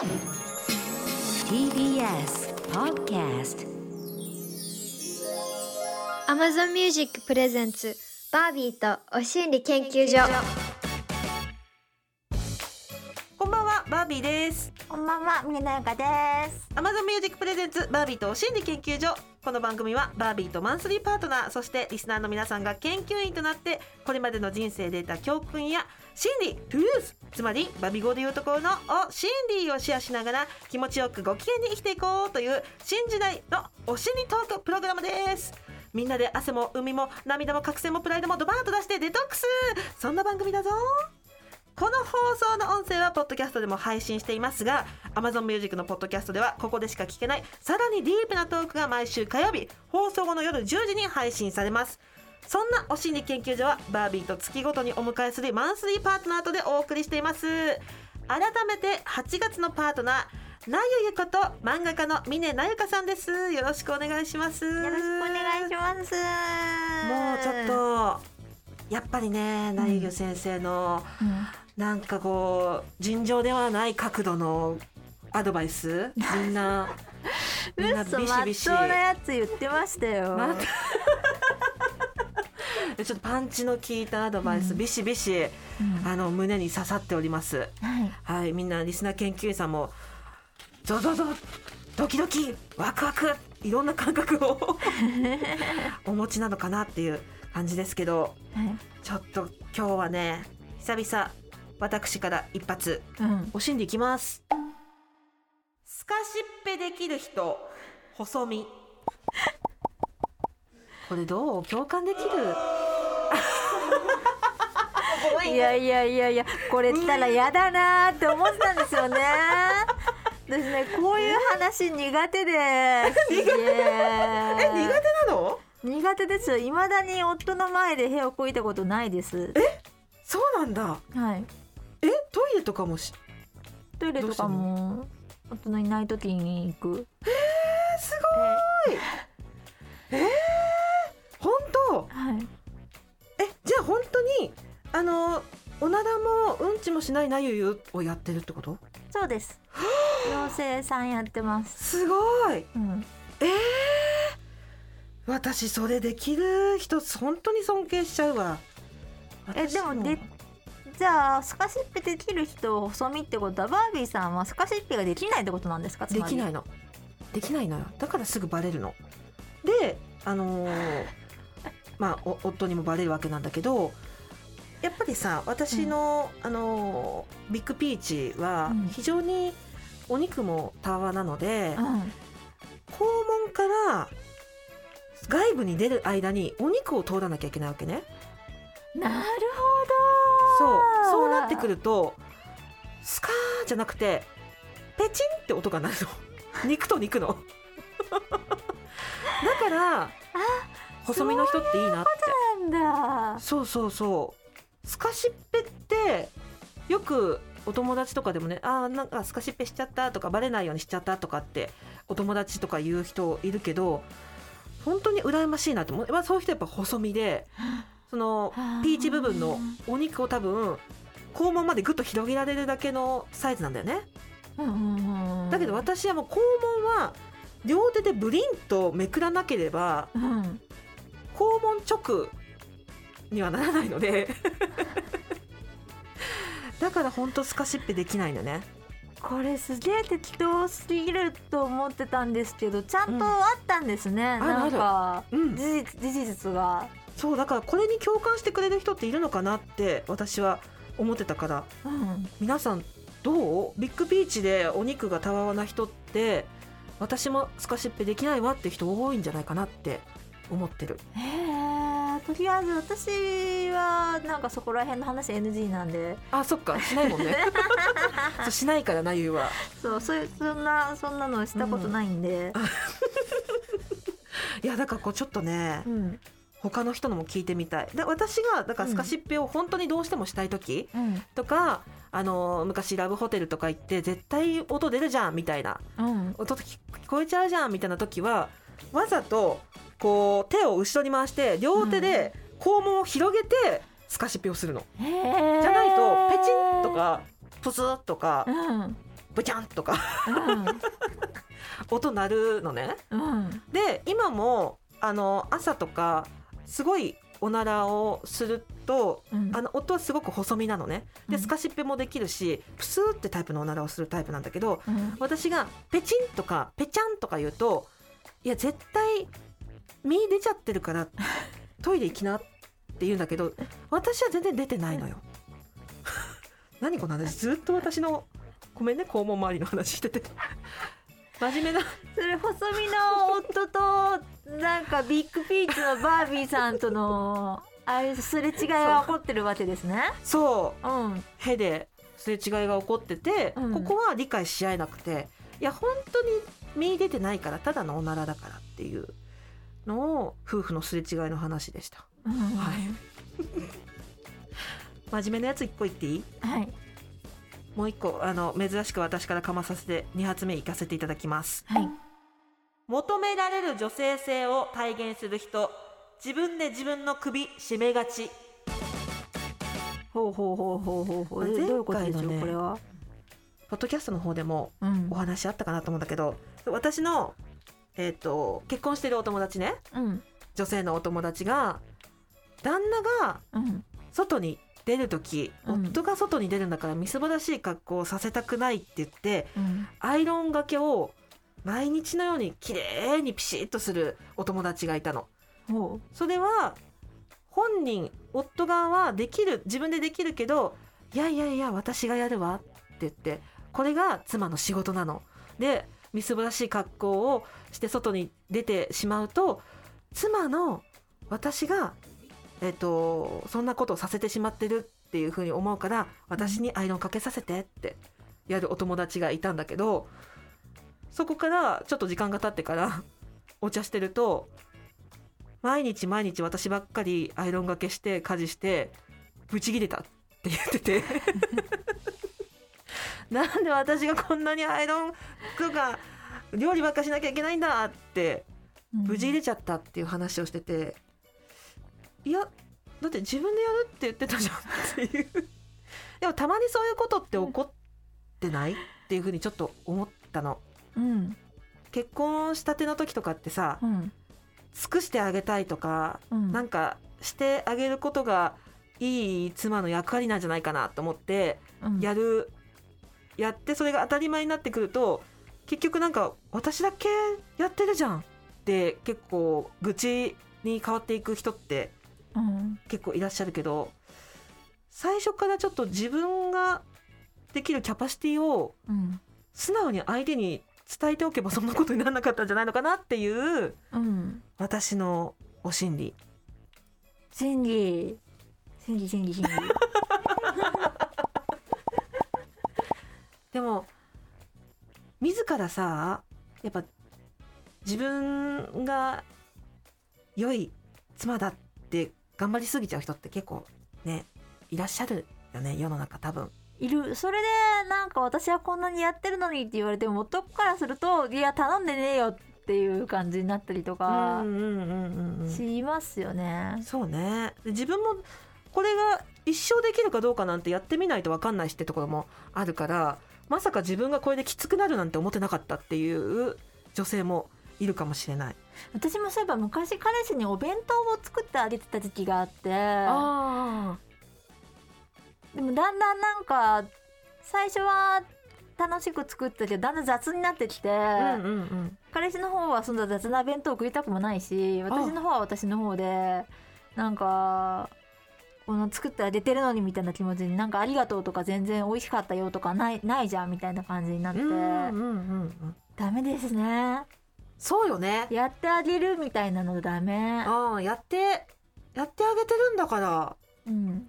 TBS Podcast Amazon Music プレゼンツバービーとお心理研究所。こんばんはバービーです。こんばんは、峰なゆかです。Amazon Music プレゼンツバービーと心理研究所この番組はバービーとマンスリーパートナーそしてリスナーの皆さんが研究員となってこれまでの人生で得た教訓や心理トゥルースつまりバビ語でいうところのお心理をシェアしながら気持ちよくご機嫌に生きていこうという新時代のお心理トークプログラムです。みんなで汗も海も涙も覚醒もプライドもドバーンと出してデトックス。そんな番組だぞ。この放送の音声はポッドキャストでも配信していますが Amazon Music のポッドキャストではここでしか聞けないさらにディープなトークが毎週火曜日放送後の夜10時に配信されます。そんなお心理研究所はバービーと月ごとにお迎えするマンスリーパートナーとでお送りしています。改めて8月のパートナーなゆゆこと漫画家の峰なゆかさんです。よろしくお願いします。よよろしくお願いします。もうちょっとやっぱりねなゆゆ先生の、なんかこう尋常ではない角度のアドバイス？みんなうん、みんな嘘ビシビシまっとうなやつ言ってましたよ。ま ちょっとパンチの効いたアドバイス、うんビシビシうんあの胸に刺さっておりますはい。はいみんなリスナー研究員さんもゾゾゾドキドキワクワクいろんな感覚を お持ちなのかなっていう感じですけどはい。ちょっと今日はね久々私から一発うん。お心理いきますスカシッペできる人細身 これどう共感できる？いやいやいやいや、これったら嫌だなーって思ってたんですよね。私ね、こういう話苦手で。え、え苦手なの？苦手ですよ。未だに夫の前で部をこいたことないです。そうなんだはい。えトイレとかもしトイレとかも。夫の？いない時に行く。えすごいえー、本当？はい。えじゃあ本当にあのおならもうんちもしないなゆゆをやってるってこと？そうです。妖精さんやってます。すごいうん。えー、私それできる人本当に尊敬しちゃうわえ私でもでじゃあスカシッペできる人細身ってことはバービーさんはスカシッペができないってことなんですか？できないの。できないのよ。だからすぐバレるの。であのー まあお夫にもバレるわけなんだけどやっぱりさ私の、あのービッグピーチはうん。非常にお肉もたわなので、うん。肛門から外部に出る間にお肉を通らなきゃいけないわけね。なるそう。そうなってくるとスカーじゃなくてペチンって音が鳴るの。肉と肉の。だから細身の人っていいなって。なんだ。そうそうそう。スカシッペってよくお友達とかでもねあーなんかスカシッペしちゃったとかバレないようにしちゃったとかってお友達とか言う人いるけど本当に羨ましいなと思う、まあ、そういう人やっぱ細身で そのピーチ部分のお肉を多分肛門までぐっと広げられるだけのサイズなんだよね。うんうんうんだけど私はもう肛門は両手でブリンとめくらなければうん肛門直にはならないので。だから本当スカシッペできないのね。これすげえ適当すぎると思ってたんですけどちゃんとあったんですね、んなんか事実が、そうだからこれに共感してくれる人っているのかなって私は思ってたから。うん、皆さんどう？ビッグビーチでお肉がたわわな人って私もスカシッペできないわって人多いんじゃないかなって思ってる。とりあえず私はなんかそこら辺の話 NG なんで。あそっか。しないもんね。そうしないからなゆうは。そうそそんなそんなのしたことないんで、いやだからこうちょっとねうん他の人のも聞いてみたい。で私がだからスカシッペを本当にどうしてもしたい時うん。とか、あの昔ラブホテルとか行って絶対音出るじゃんみたいな。うん。音聞こえちゃうじゃんみたいな時はわざとこう手を後ろに回して両手で肛門を広げてスカシッペをするの、へえじゃないとペチンとかプスッとかうん。ブブチャンとか 音鳴るのね。うんうん。で今もあの朝とかすごいおならをするとうん。あの音はすごく細身なのね。でうん。スカシッペもできるしプスーってタイプのおならをするタイプなんだけどうん。私がペチンとかペチャンとか言うといや絶対身出ちゃってるから トイレ行きなって言うんだけど私は全然出てないのよ。何この話？ずっと私のごめんね肛門周りの話してて真面目なそれ細身の夫となんかビッグピーチのバービーさんとのああいうすれ違いが起こってるわけですね。そう。うん。へですれ違いが起こってて、うん。ここは理解し合えなくていや本当に身出てないからただのおならだからっていうのを夫婦のすれ違いの話でした。うん。はい。真面目なやつ一個言っていい？はいもう一個あの珍しく私からかまさせて2発目いかせていただきます。はい。求められる女性性を体現する人自分で自分の首絞めがち。ほうほうほうほうほうほう。え前回のねどういうことでしょうこれは？ポッドキャストの方でもうん。お話あったかなと思うんだけど私の、えー、と結婚してるお友達ね。うん。女性のお友達が旦那がうん。外に出る時、うん夫が外に出るんだからみすぼらしい格好をさせたくないって言ってうんアイロンがけを毎日のように綺麗にピシッとするお友達がいたの。ほそれは本人夫側はできる自分でできるけどいやいやいや私がやるわって言ってこれが妻の仕事なの。でみすぼらしい格好をして外に出てしまうと妻の私が、えっとそんなことをさせてしまってるっていうふうに思うから私にアイロンかけさせてってやるお友達がいたんだけどそこからちょっと時間が経ってからお茶してると毎日毎日私ばっかりアイロンがけして家事してブチギレたって言ってて。なんで私がこんなにアイロンとか料理ばっかしなきゃいけないんだってうブチギレちゃったっていう話をしてていやだって自分でやるって言ってたじゃんっていう。でもたまにそういうことって起こってない？っていうふうにちょっと思ったの。うん。結婚したての時とかってさうん。尽くしてあげたいとかうん。なんかしてあげることがいい妻の役割なんじゃないかなと思ってうん。やるやってそれが当たり前になってくると結局なんか私だけやってるじゃんって結構愚痴に変わっていく人ってうん結構いらっしゃるけど最初からちょっと自分ができるキャパシティをうん素直に相手に伝えておけばそんなことにならなかったんじゃないのかなっていううん私のお心理。心理。心理心理心理。でも自らさやっぱ自分が良い妻だって頑張りすぎちゃう人って結構ねいらっしゃるよね世の中多分いるそれでなんか私はこんなにやってるのにって言われても男からするといや頼んでねえよっていう感じになったりとかしますよね。そうねで自分もこれが一生できるかどうかなんてやってみないと分かんないしってところもあるからまさか自分がこれできつくなるなんて思ってなかったっていう女性もいるかもしれない。私もそういえば昔彼氏にお弁当を作ってあげてた時期があって。あでもだんだんなんか最初は楽しく作ったけどだんだん雑になってきて、あ、うんうんうん、彼氏の方はそんな雑な弁当を食いたくもないし私の方は私の方でなんかこの作ってあげてるのにみたいな気持ちになんかありがとうとか全然美味しかったよとかないないじゃんみたいな感じになって、うんうんうんうん、ダメですねそうよね。やってあげるみたいなのダメああやってやってあげてるんだからうん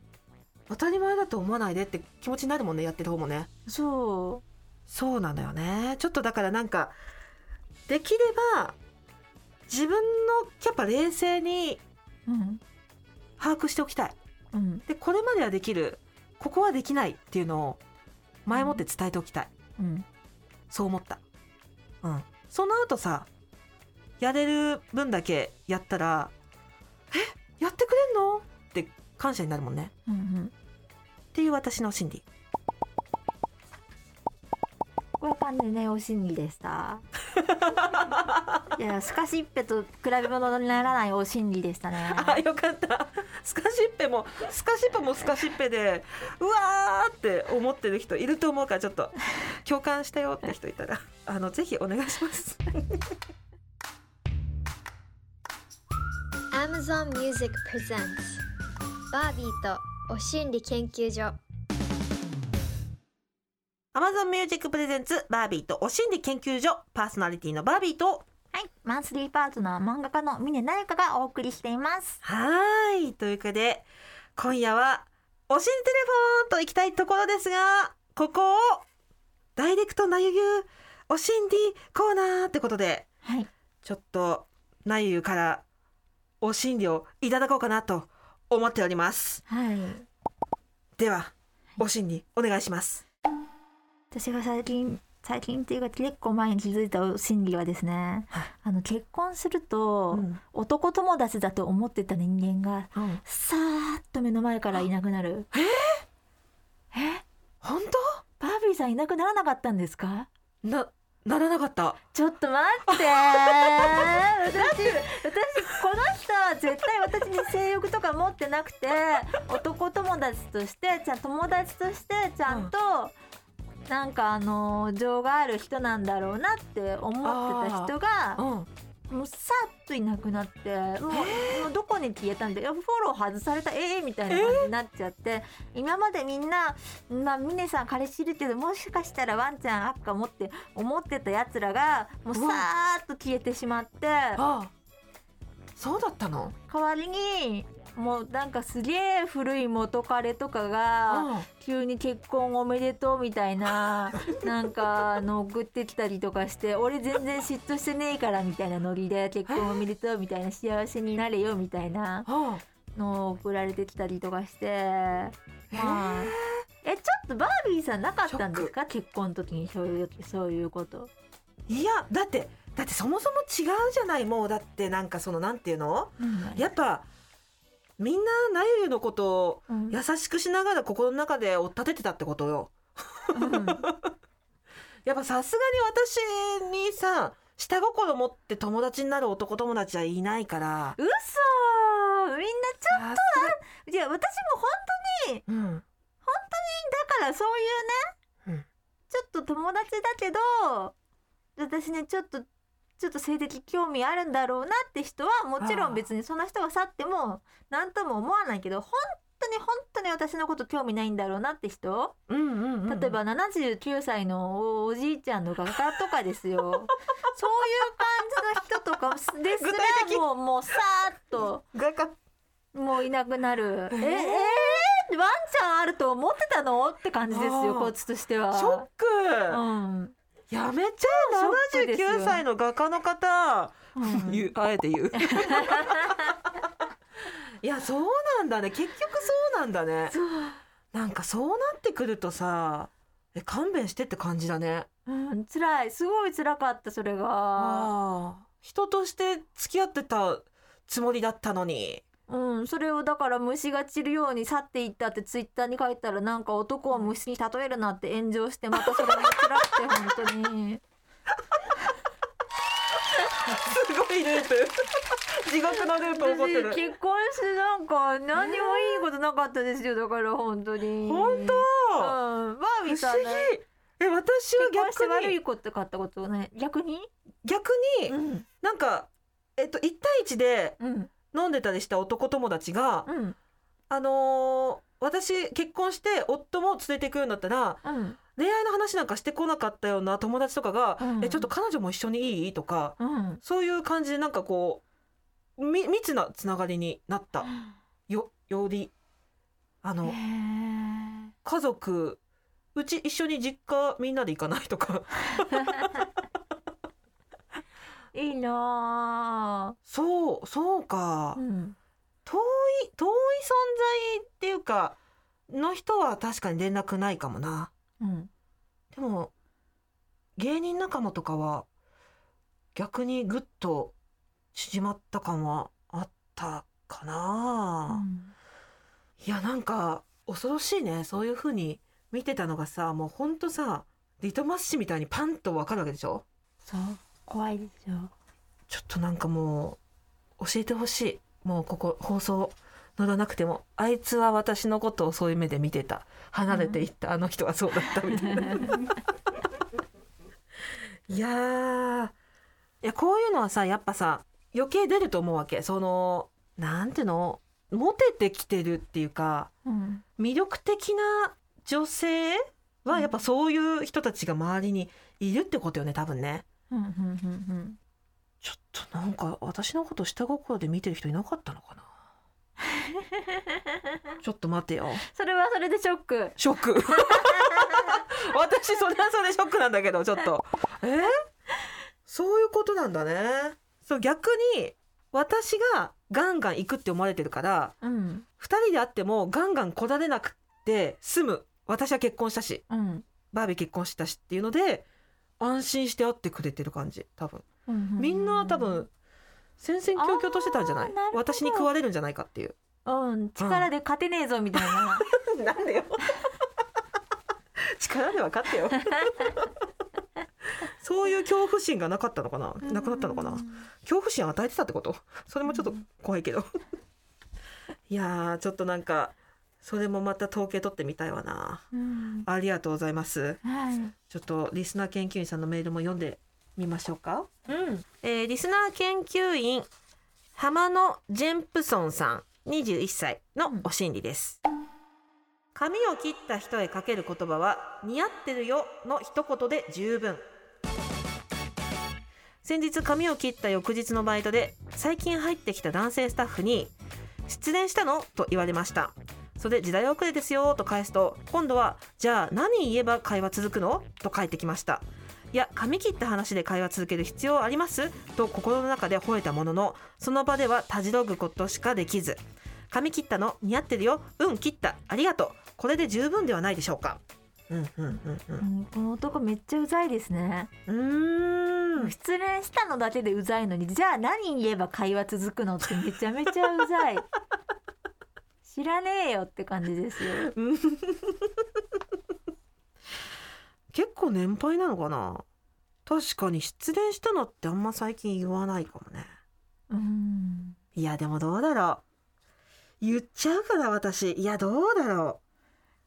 当たり前だと思わないでって気持ちになるもんねやってる方もね。そそうなんだよね。ちょっとだからなんかできれば自分のやっぱ冷静にううん把握しておきたい。うんでこれまではできるここはできないっていうのを前もって伝えておきたい。うんそう思った。うん。その後さやれる分だけやったらえやってくれんの？って感謝になるもんね。うんっていう私の心理。これ完全にお心理でした。いやスカシッペと比べ物にならないお心理でしたね。あよかった。スカシッペもスカシッペもスカシッペでうわーって思ってる人いると思うからちょっと共感したよって人いたらあのぜひお願いします Amazon Music Presents バービーとお心理研究所。Amazon Music Presents バービーとお心理研究所。パーソナリティのバービーと。はい。マンスリーパートナー漫画家の峰なゆかがお送りしています。はーい。ということで今夜はお心理テレフォンと行きたいところですがここをダイレクトなゆゆお心理コーナーってことではい。ちょっとなゆゆからお心理をいただこうかなと思っております。はい。ではお心理お願いします。私が最近最近っていうか結構前に気づいた心理はですねあの結婚すると、うん。男友達だと思ってた人間がうん。さーっと目の前からいなくなる。え本バービーさんいなくならなかったんですか？当なならなかった。ちょっと待って。私私この人は絶対私に性欲とか持ってなくて 男友達としてちゃん友達としてちゃんと、なんかあの情がある人なんだろうなって思ってた人がうんもうさっといなくなってもう,、もうどこに消えたんでフォロー外されたええみたいな感じになっちゃって、今までみんな「まあ、峰さん彼氏いるけどもしかしたらワンちゃんあっかも」って思ってたやつらがもうさーっと消えてしまって。ああ。そうだったの？代わりにもうなんかすげえ古い元彼とかがうん。急に結婚おめでとうみたいな なんかあの送ってきたりとかして俺全然嫉妬してねえからみたいなノリで結婚おめでとうみたいな幸せになれよみたいなあのを送られてきたりとかしてまあえちょっとバービーさんなかったんですか？結婚の時にそういうそういうこと。いやだってだってそもそも違うじゃないもうだってなんかそのなんていうの？やっぱみんななゆゆのことをうん。優しくしながら心の中で追っ立ててたってことよ。うん。やっぱさすがに私にさ下心持って友達になる男友達はいないから。嘘！みんなちょさすいや私も本当にがうん。だからそういうね、うん。ちょっと友達だけど私ねちょっとちょっと性的興味あるんだろうなって人はもちろん別にその人が去っても何とも思わないけど本当に本当に私のこと興味ないんだろうなって人？うんうんうん。うん例えば79歳のおじいちゃんの画家とかですよ。そういう感じの人とか ですらもうもうさーっと画家。もういなくなる。ええー？えー？ワンちゃんあると思ってたの？って感じですよこっちとしては。ショック、うん。やめちゃショックですよ。79歳の画家の方、うん。言うあえて言う。いやそうなんだね。結局そうなんだね。なんかそうなってくるとさえ勘弁してって感じだね。うん、辛い。すごい辛かったそれが。人として付き合ってたつもりだったのにうん、それをだから虫が散るように去っていったってツイッターに書いたらなんか男を虫に例えるなって炎上してまたそれも辛くて本当に。すごいループ。地獄のループ起こってる。私結婚してなんか何もいいことなかったですよだから本当に。本当？うん、バービー不思議。え私は結婚して逆に悪いこと買ったことね逆に？逆に？ん。なんかえっと1対1でうん飲んでたりした男友達がうん。あのー私結婚して夫も連れて行くようになったらうん。恋愛の話なんかしてこなかったような友達とかが「うん。えちょっと彼女も一緒にいい?」とかうん。そういう感じでなんかこうみ密なつながりになった。よよりあの家族うち一緒に実家みんなで行かないとか いいなそうそうか。ぁ、うん。遠い遠い存在っていうかの人は確かに連絡ないかもな。うん。でも芸人仲間とかは逆にぐっと縮まった感はあったかな、いやなんか恐ろしいね。そういう風に見てたのがさもうほんとさリトマス紙みたいにパンとわかるわけでしょ？そう怖いでしょ。ちょっとなんかもう教えてほしい。もうここ放送乗らなくても。あいつは私のことをそういう目で見てた。離れていった、あの人はそうだったみたいな。いやー。いやこういうのはさやっぱさ余計出ると思うわけ。そのなんていうの？モテてきてるっていうかうん。魅力的な女性はやっぱそういう人たちが周りにいるってことよね多分ねうんうんうんちょっとなんか私のこと下心で見てる人いなかったのかな？ちょっと待てよ。それはそれでショック。ショック。私それはそれショックなんだけどちょっと。え？そういうことなんだね。そう逆に私がガンガン行くって思われてるからうん。2人で会ってもガンガン来られなくって済む。私は結婚したし。うん。バービー結婚したしっていうので安心して会ってくれてる感じ多分。みんな多分戦々恐々としてたんじゃない？私に食われるんじゃないかっていう。うん力で勝てねえぞみたいな。なんでよ。力で分かってよ。そういう恐怖心がなかったのかな？なくなったのかな？恐怖心与えてたってこと？それもちょっと怖いけど。いやーちょっとなんかそれもまた統計取ってみたいわなうんありがとうございますはいちょっとリスナー研究員さんのメールも読んでみましょうか。うん。えーリスナー研究員浜野ジェンプソンさん21歳のお心理です。髪を切った人へかける言葉は似合ってるよの一言で十分。先日髪を切った翌日のバイトで最近入ってきた男性スタッフに失恋したのと言われました。それ時代遅れですよと返すと今度はじゃあ何言えば会話続くの？と返ってきました。いや髪切った話で会話続ける必要あります？と心の中で吠えたもののその場ではたじろぐことしかできず。髪切ったの似合ってるよ？うん切った。ありがとう。これで十分ではないでしょうか。うんうんうんうん。この男めっちゃうざいですね。うん。失恋したのだけでうざいのにじゃあ何言えば会話続くのってめちゃめちゃうざい知らねえよって感じですよ。結構年配なのかな？確かに失恋したのってあんま最近言わないかもね。うん。いやでもどうだろう。言っちゃうから私。いやどうだろ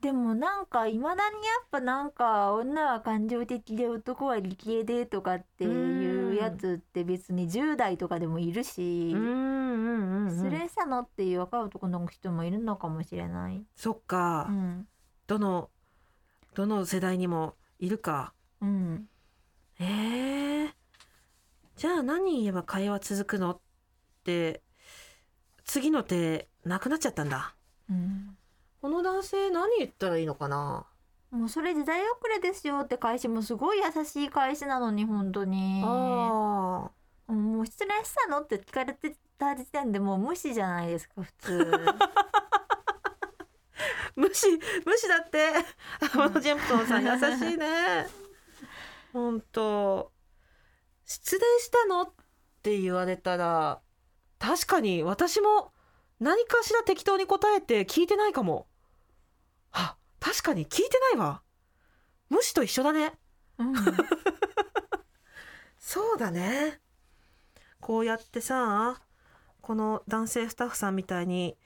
でもなんかいまだにやっぱなんか女は感情的で男は理系でとかっていうやつって別に10代とかでもいるしううんうんうん、失恋したのっていう若い男の人もいるのかもしれない。そっか、うん。どのどの世代にもいるか。うん。えー、じゃあ何言えば会話続くのって次の手なくなっちゃったんだ。うん。この男性何言ったらいいのかなもうそれ時代遅れですよって返しもすごい優しい返しなのに本当に。あー。もう失恋したのって聞かれてた時点でもう無視じゃないですか普通。無視無視だって。あのジェンプトンさん優しいね。本当。失恋したのって言われたら確かに私も何かしら適当に答えて聞いてないかも。あ確かに聞いてないわ。無視と一緒だね。うん。そうだね。こうやってさこの男性スタッフさんみたいに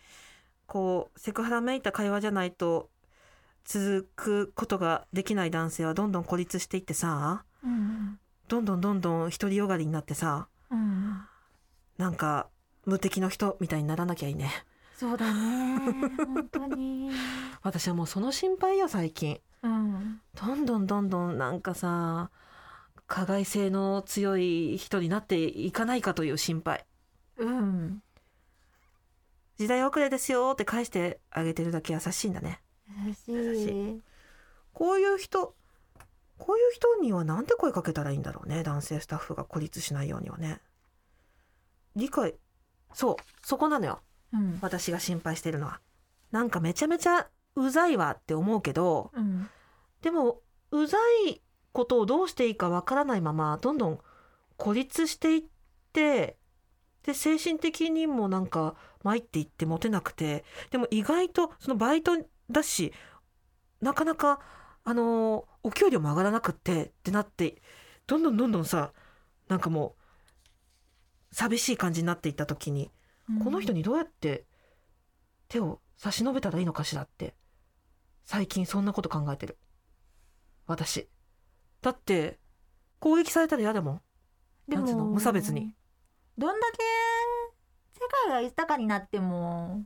こうセクハラめいた会話じゃないと続くことができない男性はどんどん孤立していってさうん。どんどんどんどん独りよがりになってさうん。なんか無敵の人みたいにならなきゃいいねそうだね。本当に。私はもうその心配よ最近。うん。どんどんどんどんなんかさ加害性の強い人になっていかないかという心配。うん。時代遅れですよって返してあげてるだけ優しいんだね。優しい。こういう人こういう人にはなんて声かけたらいいんだろうね。男性スタッフが孤立しないようにはね。理解そうそこなのようん。私が心配してるのは。なんかめちゃめちゃうざいわって思うけどうん。でもうざいことをどうしていいかわからないままどんどん孤立していってで精神的にもなんか参っていってモテなくてでも意外とそのバイトだしなかなかあのーお給料も上がらなくってってなってどんどんどんどんさなんかもう寂しい感じになっていった時に、この人にどうやって手を差し伸べたらいいのかしらって最近そんなこと考えてる。私。だって攻撃されたら嫌だもん。でなんつうの？無差別に。どんだけ世界が豊かになっても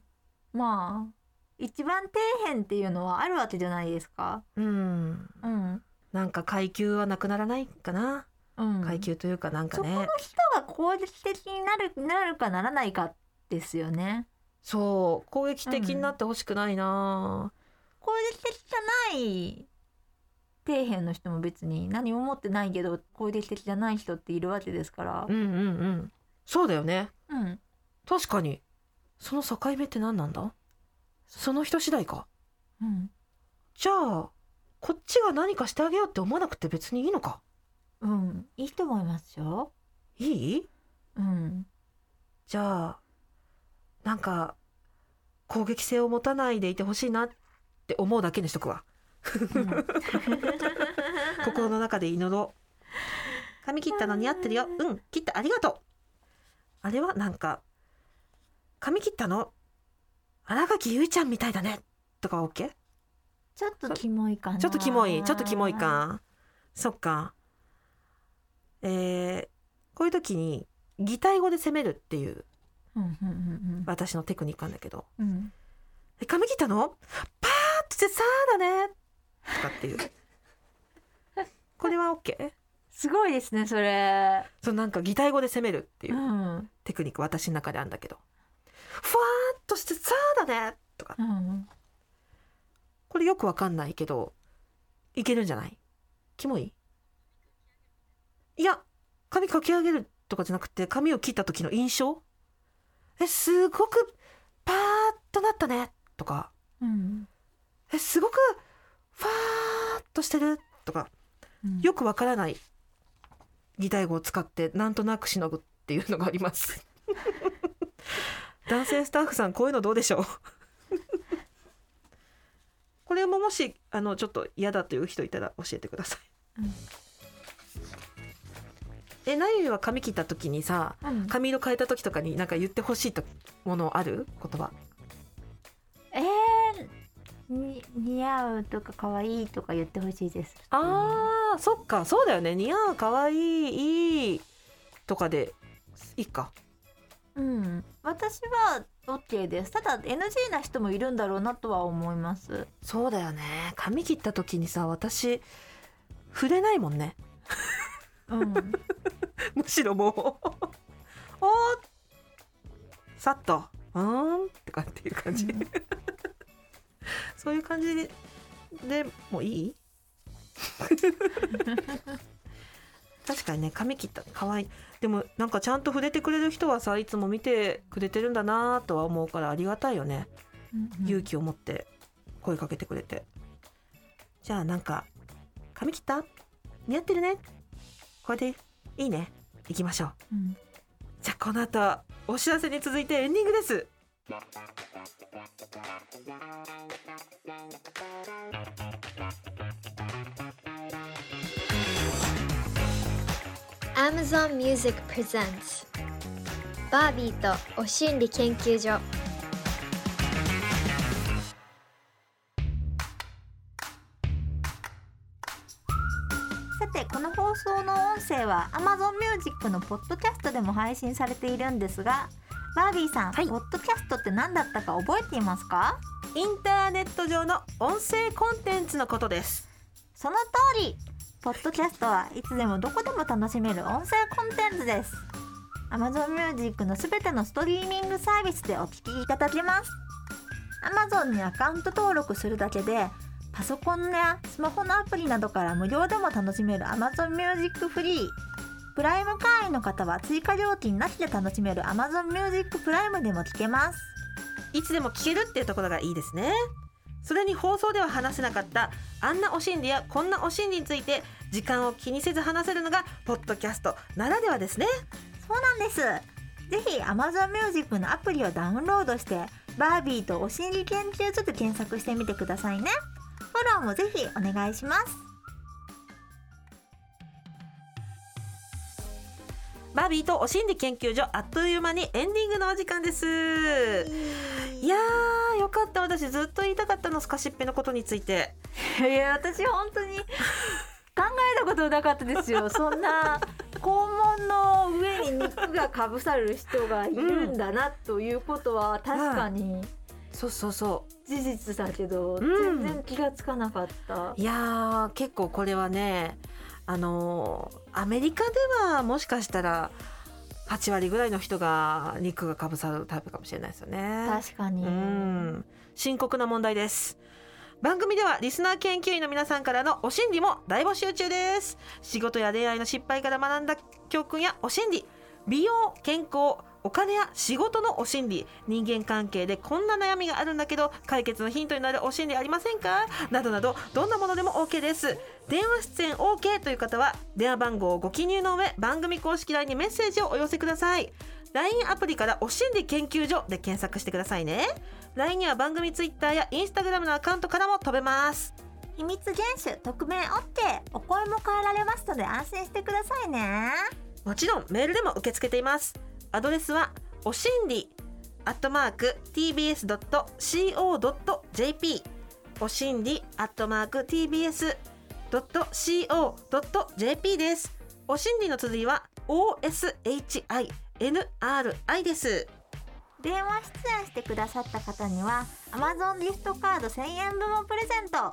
まあ一番底辺っていうのはあるわけじゃないですか。うん。うん。なんか階級はなくならないかな、うん。階級というかなんかそこのね人が攻撃的になるなるかならないかですよね。そう攻撃的になってほしくないな、攻撃的じゃない底辺の人も別に何も持ってないけど攻撃的じゃない人っているわけですから。うん、うんうん。そうだよね。うん、確かに。その境目って何なんだ？その人次第か。うん。じゃあこっちが何かしてあげようって思わなくて別にいいのか。うん、いいと思いますよ。いい？うん、じゃあなんか攻撃性を持たないでいてほしいなって思うだけにしとくわ。うん。心の中で祈ろう。髪切ったの似合ってるよ。うん。切った。ありがとう。あれはなんか髪切ったの？新垣結衣ちゃんみたいだね。とかは OK? ちょっとキモいかな。ちょっとキモい。ちょっとキモい。か。そっか。えー、こういう時に擬態語で攻めるっていううんうんうん私のテクニックなんだけど。うん。うん。「え髪切ったの？パーッとしてさあだね」とかっていう。これは OK? すごいですねそれ。そのなんか擬態語で攻めるっていううん。テクニック私の中であるんだけど「ふわーっとしてさあだね」とか。うん。これよくわかんないけどいけるんじゃない？キモい？いや髪かき上げるとかじゃなくて髪を切った時の印象？えすごくパーッとなったねとかうん。えすごくファーッとしてるとかうん。よくわからない擬態語を使ってなんとなくしのぐっていうのがあります。男性スタッフさんこういうのどうでしょう？これももしあのちょっと嫌だという人いたら教えてください、うんえなゆみは髪切った時にさうん髪色変えた時とかになんか言ってほしいとものある？言葉えー、に似合うとか可愛いとか言ってほしいです。あーそっかそうだよね似合うかわいいいいとかでいいかうん。私は OK です。ただ NG な人もいるんだろうなとは思います。そうだよね髪切った時にさ私触れないもんねうん。むしろもう。おー。さっと。うーんとかっていう感じ、うん。そういう感じででもいい？確かにね髪切った。可愛い。でもなんかちゃんと触れてくれる人はさいつも見てくれてるんだなとは思うからありがたいよね、勇気を持って声かけてくれて。じゃあなんか髪切った？似合ってるねこれでいいね。行きましょう。うん。じゃあこの後お知らせに続いてエンディングです。Amazon Music Presents バービーとお心理研究所声は Amazon Music のポッドキャストでも配信されているんですがバービーさん、はい。ポッドキャストって何だったか覚えていますか？インターネット上の音声コンテンツのことです。その通りポッドキャストはいつでもどこでも楽しめる音声コンテンツです。Amazon Music のすべてのストリーミングサービスでお聞きいただけます。Amazon にアカウント登録するだけでパソコンやスマホのアプリなどから無料でも楽しめる Amazon Music フリープライム会員の方は追加料金なしで楽しめる Amazon Music プライムでも聞けます。いつでも聞けるっていうところがいいですね。それに放送では話せなかったあんなお心理やこんなお心理について時間を気にせず話せるのがポッドキャストならではですね。そうなんです。ぜひ Amazon Music のアプリをダウンロードしてバービーとお心理研究所で検索してみてくださいねローもぜひお願いします。バービーとお心理研究所あっという間にエンディングのお時間です。いやーよかった。私ずっと言いたかったのスカシッペのことについて。いや私本当に考えたことなかったですよ。そんな肛門の上に肉がかぶさる人がいるんだなということは確かにそうそうそ事実だけど、うん。全然気がつかなかった。ういやー結構これはねあのーアメリカではもしかしたら8割ぐらいの人が肉がかぶさるタイプかもしれないですよね。確かに、うん。深刻な問題です。番組ではリスナー研究員の皆さんからのお心理も大募集中です。仕事や恋愛の失敗から学んだ教訓やお心理美容健康お金や仕事のお心理人間関係でこんな悩みがあるんだけど解決のヒントになるお心理ありませんか？などなどどんなものでも OK です。電話出演 OK という方は電話番号をご記入の上番組公式 LINE にメッセージをお寄せください。LINE アプリからお心理研究所で検索してくださいね。LINE には番組 Twitter や Instagram のアカウントからも飛べます。秘密厳守匿名 OK お声も変えられますので安心してくださいね。もちろんメールでも受け付けていますアドレスはおしんりアットマーク tbs.co.jp おしんりアットマーク tbs.co.jp です。おしんりの綴りは OSHINRI です。電話出演してくださった方には Amazon ギフトカード1000円分をプレゼント。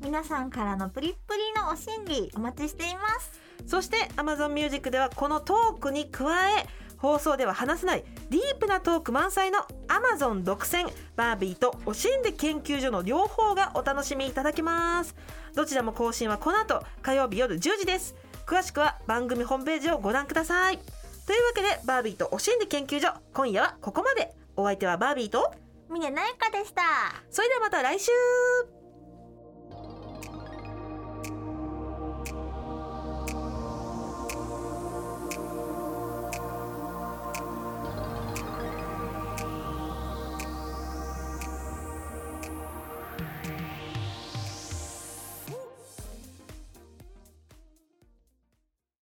皆さんからのプリップリのお心理お待ちしています。そして Amazon Music ではこのトークに加え放送では話せないディープなトーク満載の Amazon 独占バービーとおしんで研究所の両方がお楽しみいただけます。どちらも更新はこの後火曜日夜10時です。詳しくは番組ホームページをご覧ください。というわけでバービーとおしんで研究所今夜はここまでお相手はバービーと峰なゆかでしたそれではまた来週